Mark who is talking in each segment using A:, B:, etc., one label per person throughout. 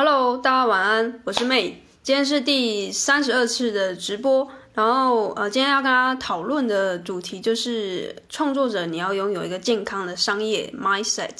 A: Hello，大家晚安，我是妹今天是第三十二次的直播。然后，呃，今天要跟大家讨论的主题就是创作者，你要拥有一个健康的商业 mindset。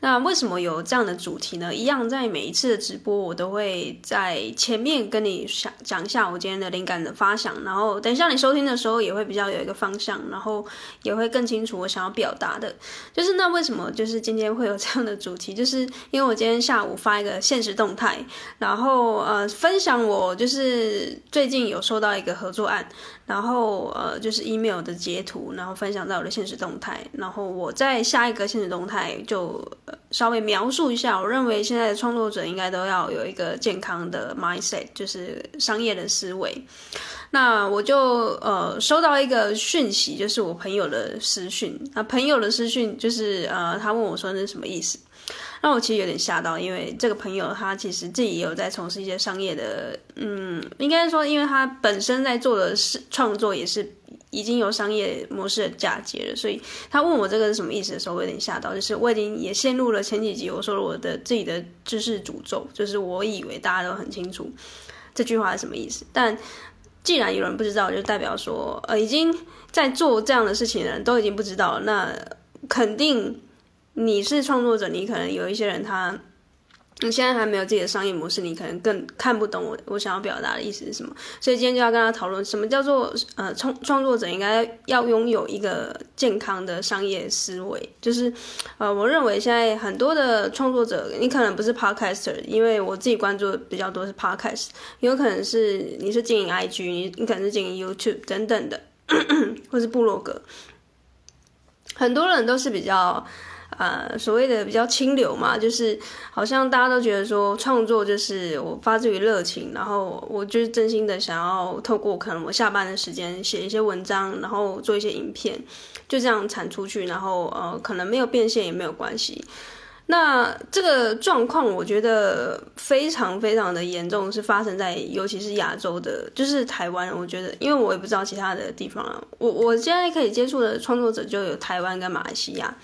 A: 那为什么有这样的主题呢？一样，在每一次的直播，我都会在前面跟你讲讲一下我今天的灵感的发想，然后等一下你收听的时候也会比较有一个方向，然后也会更清楚我想要表达的。就是那为什么就是今天会有这样的主题？就是因为我今天下午发一个现实动态，然后呃分享我就是最近有收到一个合作案。然后呃，就是 email 的截图，然后分享到我的现实动态。然后我在下一个现实动态就稍微描述一下，我认为现在的创作者应该都要有一个健康的 mindset，就是商业的思维。那我就呃收到一个讯息，就是我朋友的私讯。那朋友的私讯就是呃，他问我说那是什么意思？那我其实有点吓到，因为这个朋友他其实自己也有在从事一些商业的，嗯，应该说，因为他本身在做的是创作，也是已经有商业模式的嫁接了，所以他问我这个是什么意思的时候，我有点吓到，就是我已经也陷入了前几集我说了我的自己的知识诅咒，就是我以为大家都很清楚这句话是什么意思，但既然有人不知道，就代表说，呃，已经在做这样的事情的人都已经不知道，那肯定。你是创作者，你可能有一些人他，你现在还没有自己的商业模式，你可能更看不懂我我想要表达的意思是什么。所以今天就要跟他讨论什么叫做呃创创作者应该要拥有一个健康的商业思维。就是呃，我认为现在很多的创作者，你可能不是 podcaster，因为我自己关注比较多是 podcast，有可能是你是经营 IG，你你可能是经营 YouTube 等等的，或是部落格，很多人都是比较。呃，所谓的比较清流嘛，就是好像大家都觉得说创作就是我发自于热情，然后我就是真心的想要透过可能我下班的时间写一些文章，然后做一些影片，就这样产出去，然后呃，可能没有变现也没有关系。那这个状况我觉得非常非常的严重，是发生在尤其是亚洲的，就是台湾。我觉得，因为我也不知道其他的地方啊，我我现在可以接触的创作者就有台湾跟马来西亚。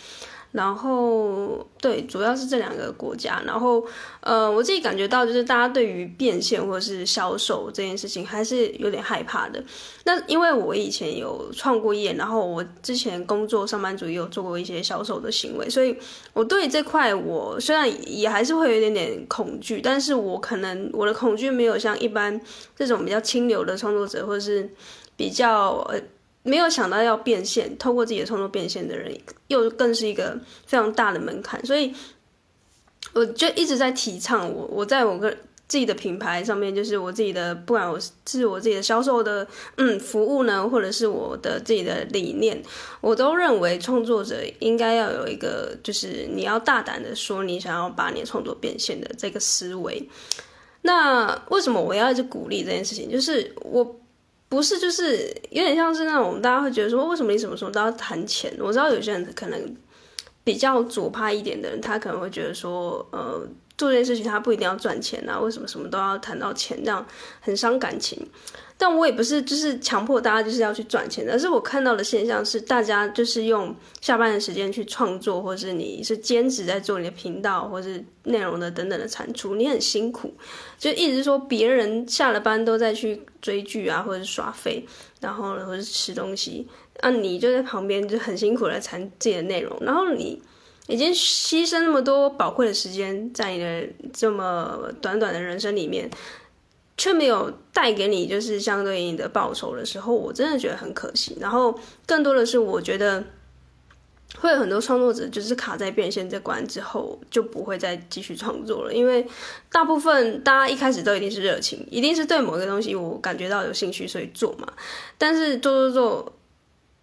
A: 然后，对，主要是这两个国家。然后，呃，我自己感觉到，就是大家对于变现或者是销售这件事情，还是有点害怕的。那因为我以前有创过业，然后我之前工作上班族也有做过一些销售的行为，所以我对这块我虽然也还是会有一点点恐惧，但是我可能我的恐惧没有像一般这种比较清流的创作者，或者是比较呃。没有想到要变现，透过自己的创作变现的人，又更是一个非常大的门槛。所以我就一直在提倡我，我在我个自己的品牌上面，就是我自己的，不管我是我自己的销售的嗯服务呢，或者是我的自己的理念，我都认为创作者应该要有一个，就是你要大胆的说你想要把你创作变现的这个思维。那为什么我要一直鼓励这件事情？就是我。不是，就是有点像是那种大家会觉得说，为什么你什么时候都要谈钱？我知道有些人可能比较左派一点的人，他可能会觉得说，呃，做这件事情他不一定要赚钱啊，为什么什么都要谈到钱，这样很伤感情。但我也不是就是强迫大家就是要去赚钱，而是我看到的现象是，大家就是用下班的时间去创作，或是你是兼职在做你的频道，或是内容的等等的产出，你很辛苦，就一直说别人下了班都在去追剧啊，或者是耍废，然后呢，或者是吃东西，啊，你就在旁边就很辛苦来产自己的内容，然后你已经牺牲那么多宝贵的时间在你的这么短短的人生里面。却没有带给你就是相对应的报酬的时候，我真的觉得很可惜。然后更多的是，我觉得会有很多创作者就是卡在变现这关之后，就不会再继续创作了。因为大部分大家一开始都一定是热情，一定是对某个东西我感觉到有兴趣，所以做嘛。但是做做做。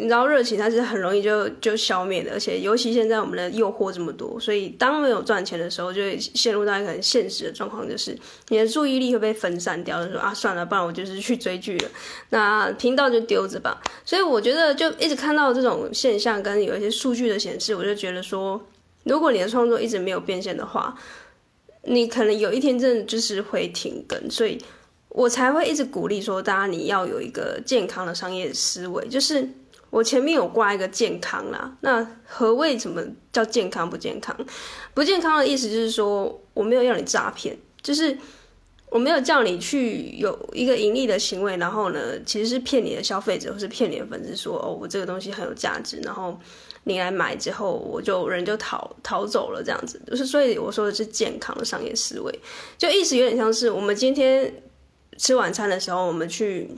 A: 你知道热情它是很容易就就消灭的，而且尤其现在我们的诱惑这么多，所以当没有赚钱的时候，就会陷入到一个很现实的状况，就是你的注意力会被分散掉，就说啊算了，不然我就是去追剧了，那频道就丢着吧。所以我觉得就一直看到这种现象，跟有一些数据的显示，我就觉得说，如果你的创作一直没有变现的话，你可能有一天真的就是会停更，所以我才会一直鼓励说，大家你要有一个健康的商业思维，就是。我前面有挂一个健康啦，那何谓什么叫健康不健康？不健康的意思就是说，我没有要你诈骗，就是我没有叫你去有一个盈利的行为，然后呢，其实是骗你的消费者或是骗你的粉丝说哦，我这个东西很有价值，然后你来买之后，我就人就逃逃走了这样子。就是所以我说的是健康的商业思维，就意思有点像是我们今天吃晚餐的时候，我们去。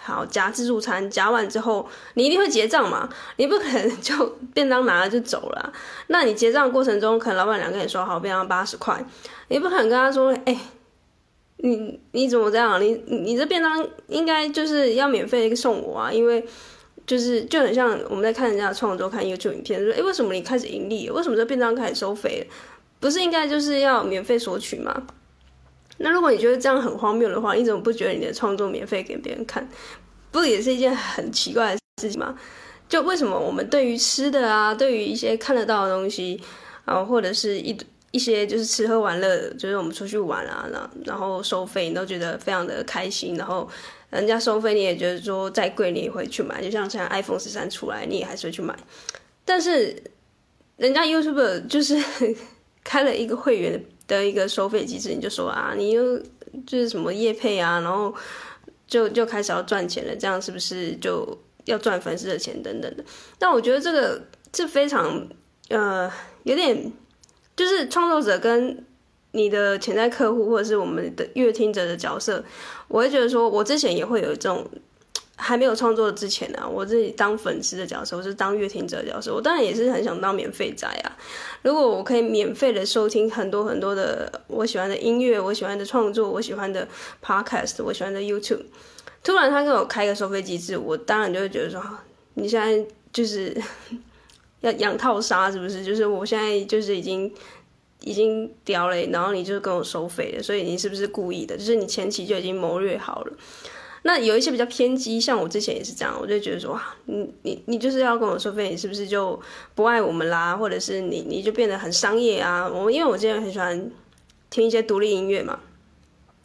A: 好，夹自助餐，夹完之后，你一定会结账嘛？你不可能就便当拿了就走了。那你结账过程中，可能老板娘跟你说好，便当八十块，你不可能跟他说，哎，你你怎么这样？你你这便当应该就是要免费送我啊？因为就是就很像我们在看人家的创作，看 YouTube 影片，说，哎，为什么你开始盈利？为什么这便当开始收费？不是应该就是要免费索取吗？那如果你觉得这样很荒谬的话，你怎么不觉得你的创作免费给别人看，不也是一件很奇怪的事情吗？就为什么我们对于吃的啊，对于一些看得到的东西，啊，或者是一一些就是吃喝玩乐，就是我们出去玩啊，然后然后收费，你都觉得非常的开心，然后人家收费你也觉得说再贵你也会去买，就像现在 iPhone 十三出来，你也还是会去买，但是人家 YouTube 就是开了一个会员。的的一个收费机制，你就说啊，你又就是什么业配啊，然后就就开始要赚钱了，这样是不是就要赚粉丝的钱等等的？但我觉得这个这非常呃有点，就是创作者跟你的潜在客户或者是我们的阅听者的角色，我会觉得说，我之前也会有这种。还没有创作之前呢、啊，我自己当粉丝的角色，我是当乐听者的角色，我当然也是很想当免费仔啊。如果我可以免费的收听很多很多的我喜欢的音乐，我喜欢的创作，我喜欢的 podcast，我喜欢的 YouTube，突然他给我开个收费机制，我当然就会觉得说，你现在就是 要养套杀是不是？就是我现在就是已经已经屌了，然后你就跟我收费了，所以你是不是故意的？就是你前期就已经谋略好了。那有一些比较偏激，像我之前也是这样，我就觉得说，哇，你你你就是要跟我收费，你是不是就不爱我们啦？或者是你你就变得很商业啊？我因为我之前很喜欢听一些独立音乐嘛，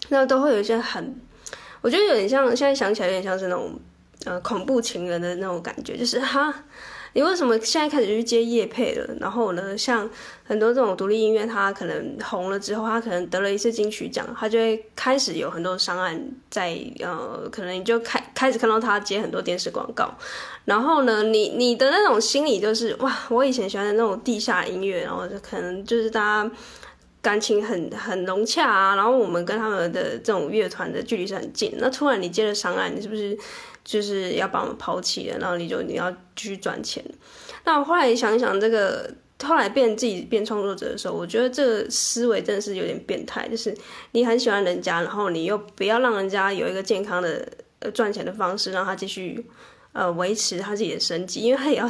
A: 那都会有一些很，我觉得有点像，现在想起来有点像是那种呃恐怖情人的那种感觉，就是哈。你为什么现在开始去接业配了？然后呢，像很多这种独立音乐，它可能红了之后，它可能得了一次金曲奖，它就会开始有很多商案在呃，可能你就开开始看到他接很多电视广告。然后呢，你你的那种心理就是哇，我以前喜欢的那种地下音乐，然后就可能就是大家感情很很融洽啊，然后我们跟他们的这种乐团的距离是很近。那突然你接了商案，你是不是？就是要把我们抛弃了，然后你就你要继续赚钱。那我后来想一想，这个后来变自己变创作者的时候，我觉得这个思维真的是有点变态。就是你很喜欢人家，然后你又不要让人家有一个健康的呃赚钱的方式，让他继续呃维持他自己的生计，因为他也要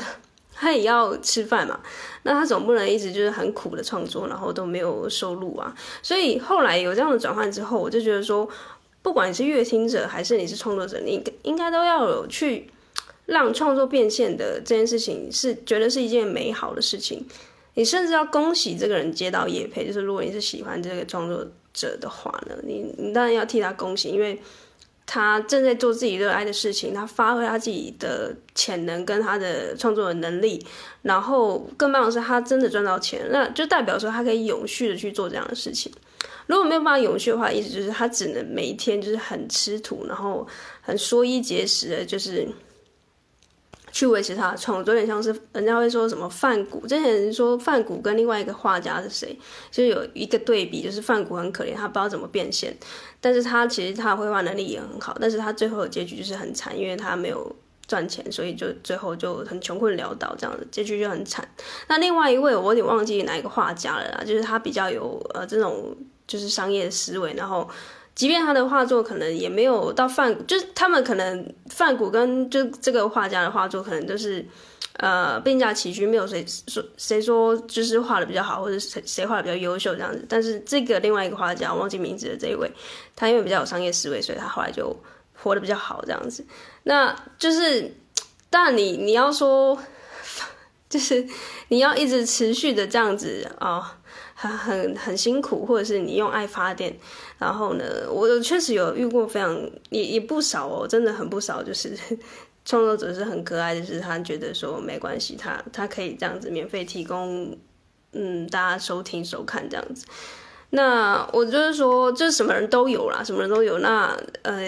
A: 他也要吃饭嘛。那他总不能一直就是很苦的创作，然后都没有收入啊。所以后来有这样的转换之后，我就觉得说。不管你是乐听者还是你是创作者，你应该都要有去让创作变现的这件事情，是觉得是一件美好的事情。你甚至要恭喜这个人接到业配，就是如果你是喜欢这个创作者的话呢，你你当然要替他恭喜，因为他正在做自己热爱的事情，他发挥他自己的潜能跟他的创作的能力，然后更棒的是他真的赚到钱，那就代表说他可以永续的去做这样的事情。如果没有办法永续的话，意思就是他只能每一天就是很吃土，然后很缩衣节食的，就是去维持他的创作。有点像是人家会说什么梵谷，之前说梵谷跟另外一个画家是谁，就有一个对比，就是梵谷很可怜，他不知道怎么变现，但是他其实他的绘画能力也很好，但是他最后的结局就是很惨，因为他没有赚钱，所以就最后就很穷困潦倒，这样子结局就很惨。那另外一位我有点忘记哪一个画家了啦，就是他比较有呃这种。就是商业思维，然后，即便他的画作可能也没有到梵，就是他们可能梵谷跟就这个画家的画作可能都是，呃，并驾齐驱，没有谁说谁说就是画的比较好，或者谁谁画的比较优秀这样子。但是这个另外一个画家，忘记名字的这一位，他因为比较有商业思维，所以他后来就活得比较好这样子。那就是，但你你要说，就是你要一直持续的这样子啊。很很很辛苦，或者是你用爱发电，然后呢，我确实有遇过非常也也不少哦，真的很不少，就是 创作者是很可爱，就是他觉得说没关系，他他可以这样子免费提供，嗯，大家收听收看这样子。那我就是说，就什么人都有啦，什么人都有。那呃，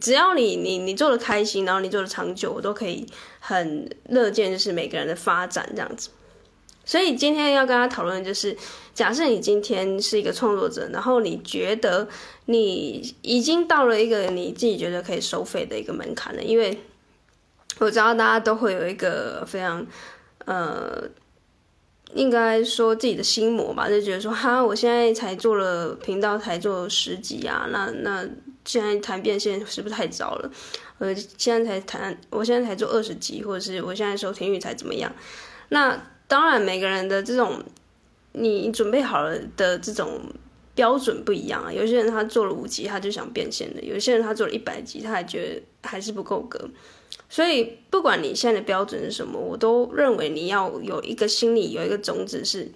A: 只要你你你做的开心，然后你做的长久，我都可以很乐见，就是每个人的发展这样子。所以今天要跟他讨论的就是，假设你今天是一个创作者，然后你觉得你已经到了一个你自己觉得可以收费的一个门槛了，因为我知道大家都会有一个非常呃。应该说自己的心魔吧，就觉得说哈，我现在才做了频道，才做十集啊，那那现在谈变现是不是太早了？呃，现在才谈，我现在才做二十集，或者是我现在收听率才怎么样？那当然，每个人的这种你准备好了的这种标准不一样啊。有些人他做了五集，他就想变现的；有些人他做了一百集，他还觉得还是不够格。所以，不管你现在的标准是什么，我都认为你要有一个心理有一个种子是，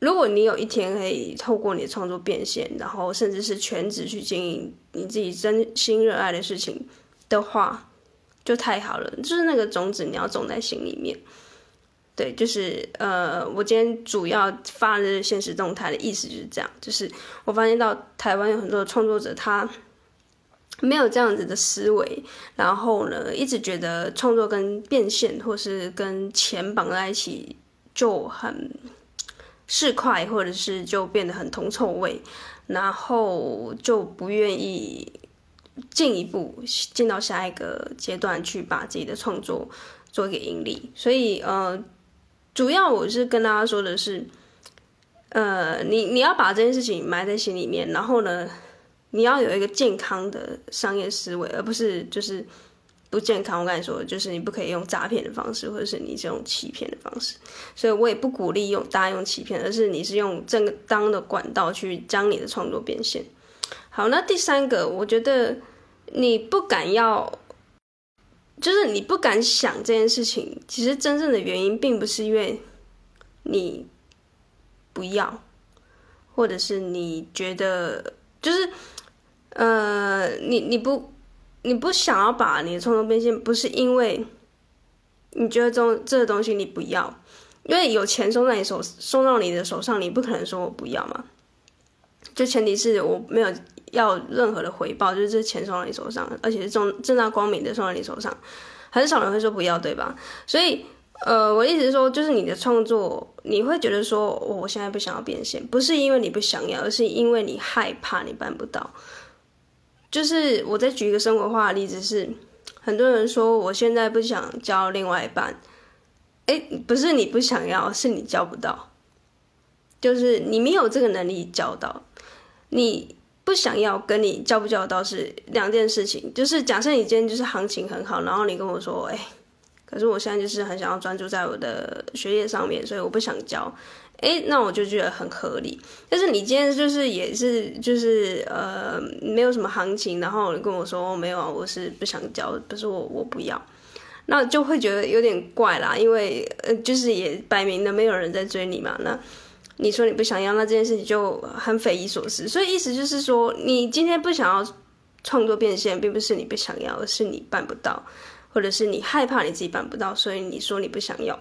A: 如果你有一天可以透过你的创作变现，然后甚至是全职去经营你自己真心热爱的事情的话，就太好了。就是那个种子你要种在心里面。对，就是呃，我今天主要发的现实动态的意思就是这样，就是我发现到台湾有很多的创作者他。没有这样子的思维，然后呢，一直觉得创作跟变现或是跟钱绑在一起就很市侩，或者是就变得很铜臭味，然后就不愿意进一步进到下一个阶段去把自己的创作做一个盈利。所以，呃，主要我是跟大家说的是，呃，你你要把这件事情埋在心里面，然后呢。你要有一个健康的商业思维，而不是就是不健康。我跟你说，就是你不可以用诈骗的方式，或者是你这种欺骗的方式。所以我也不鼓励用大家用欺骗，而是你是用正当的管道去将你的创作变现。好，那第三个，我觉得你不敢要，就是你不敢想这件事情，其实真正的原因并不是因为你不要，或者是你觉得就是。呃，你你不你不想要把你的冲动变现，不是因为你觉得这这个东西你不要，因为有钱送到你手送到你的手上，你不可能说我不要嘛。就前提是我没有要任何的回报，就是这钱送到你手上，而且是正正大光明的送到你手上，很少人会说不要，对吧？所以，呃，我意思是说，就是你的创作，你会觉得说我现在不想要变现，不是因为你不想要，而是因为你害怕你办不到。就是我再举一个生活化的例子是，很多人说我现在不想交另外一半，哎，不是你不想要，是你交不到，就是你没有这个能力交到，你不想要跟你交不交到是两件事情。就是假设你今天就是行情很好，然后你跟我说，哎，可是我现在就是很想要专注在我的学业上面，所以我不想交。诶，那我就觉得很合理。但是你今天就是也是就是呃没有什么行情，然后你跟我说，哦，没有啊，我是不想交，不是我我不要，那就会觉得有点怪啦。因为呃就是也摆明了没有人在追你嘛。那你说你不想要，那这件事情就很匪夷所思。所以意思就是说，你今天不想要创作变现，并不是你不想要，而是你办不到，或者是你害怕你自己办不到，所以你说你不想要。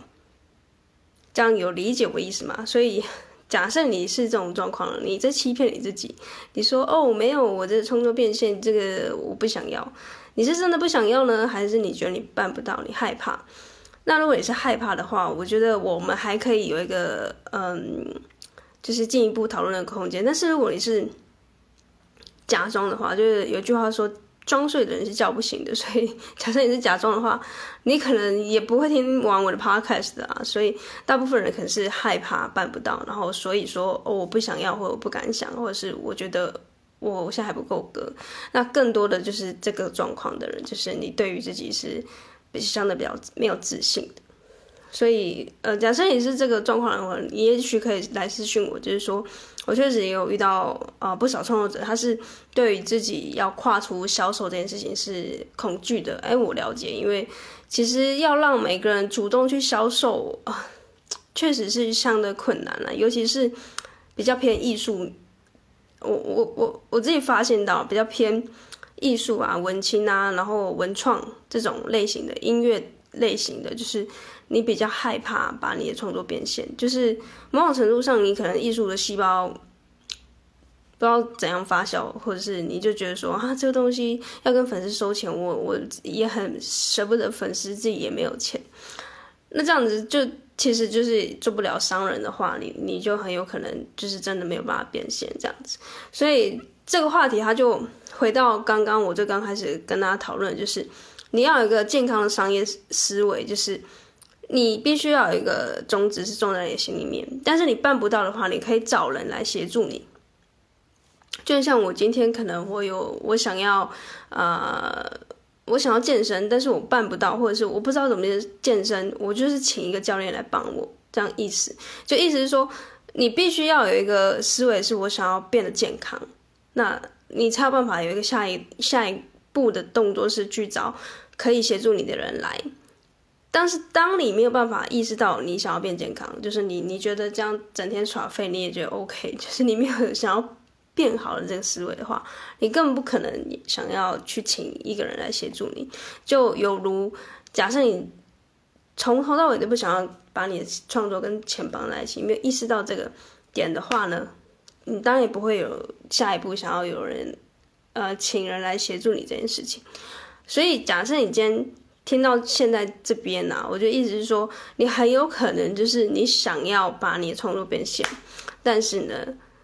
A: 这样有理解我意思吗？所以假设你是这种状况，你在欺骗你自己。你说哦，没有，我这创作变现，这个我不想要。你是真的不想要呢，还是你觉得你办不到，你害怕？那如果你是害怕的话，我觉得我们还可以有一个嗯，就是进一步讨论的空间。但是如果你是假装的话，就是有句话说。装睡的人是叫不醒的，所以假设你是假装的话，你可能也不会听完我的 podcast 的啊。所以大部分人可能是害怕办不到，然后所以说哦，我不想要，或者我不敢想，或者是我觉得我我现在还不够格。那更多的就是这个状况的人，就是你对于自己是比较相对比较没有自信的。所以呃，假设你是这个状况的话，你也许可以来私讯我，就是说。我确实也有遇到啊、不少创作者，他是对于自己要跨出销售这件事情是恐惧的。哎，我了解，因为其实要让每个人主动去销售啊、确实是相对困难了，尤其是比较偏艺术。我我我我自己发现到比较偏艺术啊、文青啊，然后文创这种类型的音乐类型的，就是。你比较害怕把你的创作变现，就是某种程度上，你可能艺术的细胞不知道怎样发酵，或者是你就觉得说啊，这个东西要跟粉丝收钱，我我也很舍不得粉丝，自己也没有钱，那这样子就其实就是做不了商人的话，你你就很有可能就是真的没有办法变现这样子。所以这个话题，他就回到刚刚我就刚开始跟大家讨论，就是你要有一个健康的商业思维，就是你必须要有一个宗旨是种在你心里面，但是你办不到的话，你可以找人来协助你。就像我今天可能我有我想要，呃，我想要健身，但是我办不到，或者是我不知道怎么健身，我就是请一个教练来帮我，这样意思。就意思是说，你必须要有一个思维，是我想要变得健康，那你才有办法有一个下一下一步的动作是去找可以协助你的人来。但是当你没有办法意识到你想要变健康，就是你你觉得这样整天耍废你也觉得 OK，就是你没有想要。变好的这个思维的话，你根本不可能想要去请一个人来协助你。就有如假设你从头到尾都不想要把你的创作跟钱绑在一起，没有意识到这个点的话呢，你当然也不会有下一步想要有人呃请人来协助你这件事情。所以假设你今天听到现在这边呢、啊，我就意思是说，你很有可能就是你想要把你的创作变现，但是呢，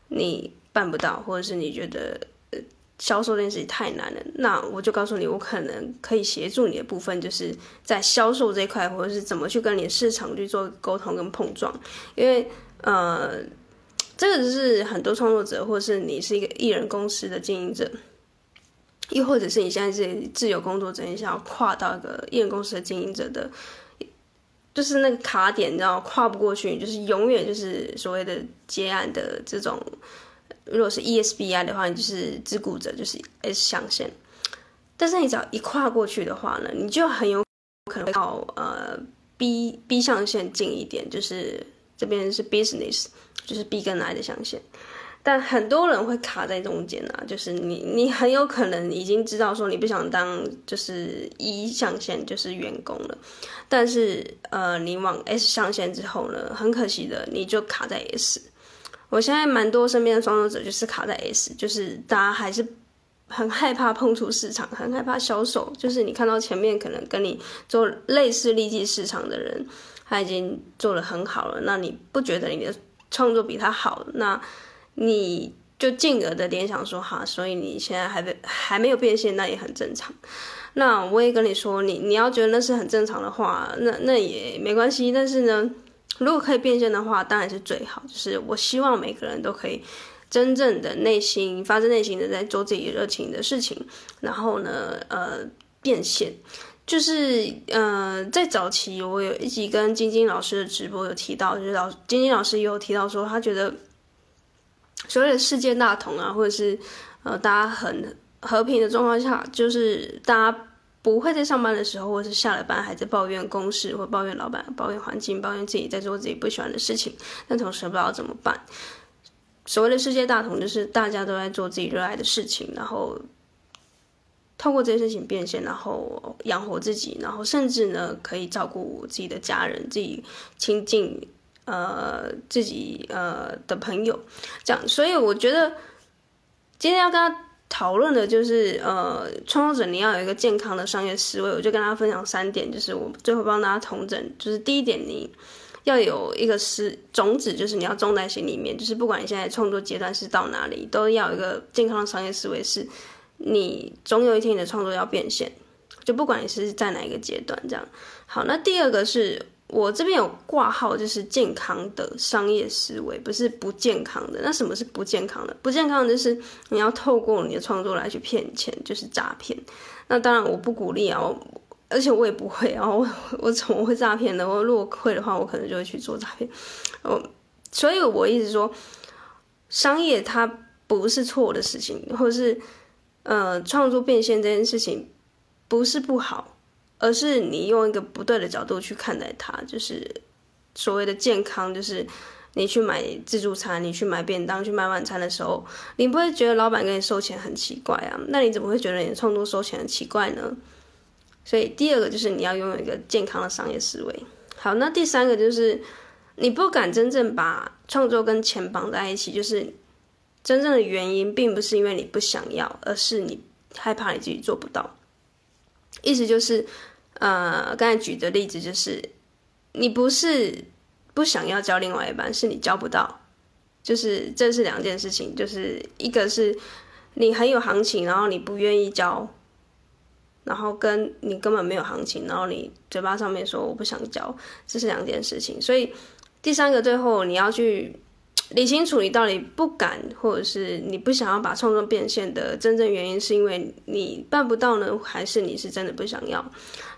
A: 你。办不到，或者是你觉得呃销售这件事情太难了，那我就告诉你，我可能可以协助你的部分，就是在销售这一块，或者是怎么去跟你市场去做沟通跟碰撞。因为呃，这个就是很多创作者，或是你是一个艺人公司的经营者，又或者是你现在是自由工作者，你想要跨到一个艺人公司的经营者的，就是那个卡点，你知道跨不过去，就是永远就是所谓的接案的这种。如果是 ESBI 的话，你就是自雇者，就是 S 象限。但是你只要一跨过去的话呢，你就很有可能会到呃 B B 象限近一点，就是这边是 business，就是 B 跟 I 的象限。但很多人会卡在中间啊，就是你你很有可能已经知道说你不想当就是 E 象限，就是员工了。但是呃，你往 S 象限之后呢，很可惜的，你就卡在 S。我现在蛮多身边的创作者就是卡在 S，就是大家还是很害怕碰触市场，很害怕销售。就是你看到前面可能跟你做类似利基市场的人，他已经做得很好了，那你不觉得你的创作比他好，那你就进而的联想说哈，所以你现在还没还没有变现，那也很正常。那我也跟你说，你你要觉得那是很正常的话，那那也没关系。但是呢。如果可以变现的话，当然是最好。就是我希望每个人都可以真正的内心发自内心的在做自己热情的事情，然后呢，呃，变现。就是呃，在早期我有一集跟晶晶老师的直播有提到，就是老晶晶老师也有提到说，他觉得所谓的世界大同啊，或者是呃，大家很和平的状况下，就是大家。不会在上班的时候，或是下了班还在抱怨公事，或抱怨老板、抱怨环境、抱怨自己在做自己不喜欢的事情，但同时不知道怎么办。所谓的世界大同，就是大家都在做自己热爱的事情，然后透过这些事情变现，然后养活自己，然后甚至呢可以照顾自己的家人、自己亲近呃自己呃的朋友，这样。所以我觉得今天要跟他。讨论的就是，呃，创作者你要有一个健康的商业思维，我就跟大家分享三点，就是我最后帮大家统整，就是第一点，你要有一个是种子，就是你要种在心里面，就是不管你现在创作阶段是到哪里，都要有一个健康的商业思维，是你总有一天你的创作要变现，就不管你是在哪一个阶段，这样。好，那第二个是。我这边有挂号，就是健康的商业思维，不是不健康的。那什么是不健康的？不健康的就是你要透过你的创作来去骗钱，就是诈骗。那当然我不鼓励啊，而且我也不会啊。我我怎么会诈骗呢？我如果会的话，我可能就会去做诈骗。哦，所以我一直说，商业它不是错的事情，或者是呃创作变现这件事情不是不好。而是你用一个不对的角度去看待它，就是所谓的健康，就是你去买自助餐，你去买便当，去买晚餐的时候，你不会觉得老板给你收钱很奇怪啊？那你怎么会觉得你的创作收钱很奇怪呢？所以第二个就是你要拥有一个健康的商业思维。好，那第三个就是你不敢真正把创作跟钱绑在一起，就是真正的原因并不是因为你不想要，而是你害怕你自己做不到。意思就是，呃，刚才举的例子就是，你不是不想要交另外一半，是你交不到，就是这是两件事情，就是一个是你很有行情，然后你不愿意交。然后跟你根本没有行情，然后你嘴巴上面说我不想交，这是两件事情。所以第三个最后你要去理清楚，你到底不敢，或者是你不想要把创作变现的真正原因，是因为你办不到呢，还是你是真的不想要？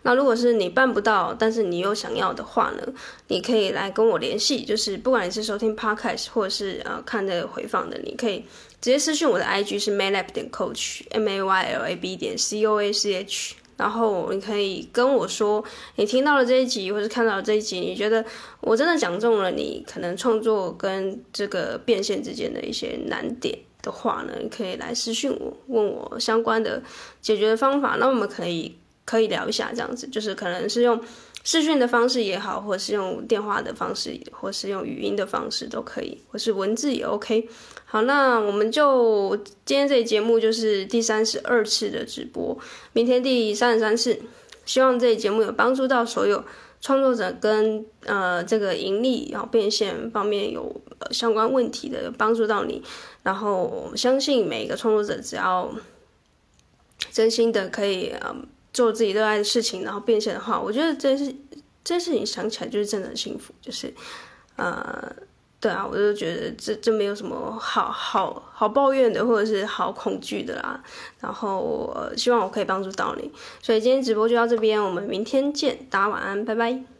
A: 那如果是你办不到，但是你又想要的话呢，你可以来跟我联系。就是不管你是收听 Podcast 或者是呃看这个回放的，你可以。直接私讯我的 IG 是 maylab 点 coach m a y l a b 点 c o a c h，然后你可以跟我说你听到了这一集，或是看到了这一集，你觉得我真的讲中了你可能创作跟这个变现之间的一些难点的话呢，你可以来私信我，问我相关的解决的方法，那我们可以可以聊一下，这样子就是可能是用。视讯的方式也好，或是用电话的方式，或是用语音的方式都可以，或是文字也 OK。好，那我们就今天这节目就是第三十二次的直播，明天第三十三次。希望这节目有帮助到所有创作者跟呃这个盈利然后变现方面有相关问题的，帮助到你。然后相信每一个创作者只要真心的可以呃。做自己热爱的事情，然后变现的话，我觉得这是这件事情想起来就是真的很幸福，就是，呃，对啊，我就觉得这这没有什么好好好抱怨的，或者是好恐惧的啦。然后，呃，希望我可以帮助到你，所以今天直播就到这边，我们明天见，大家晚安，拜拜。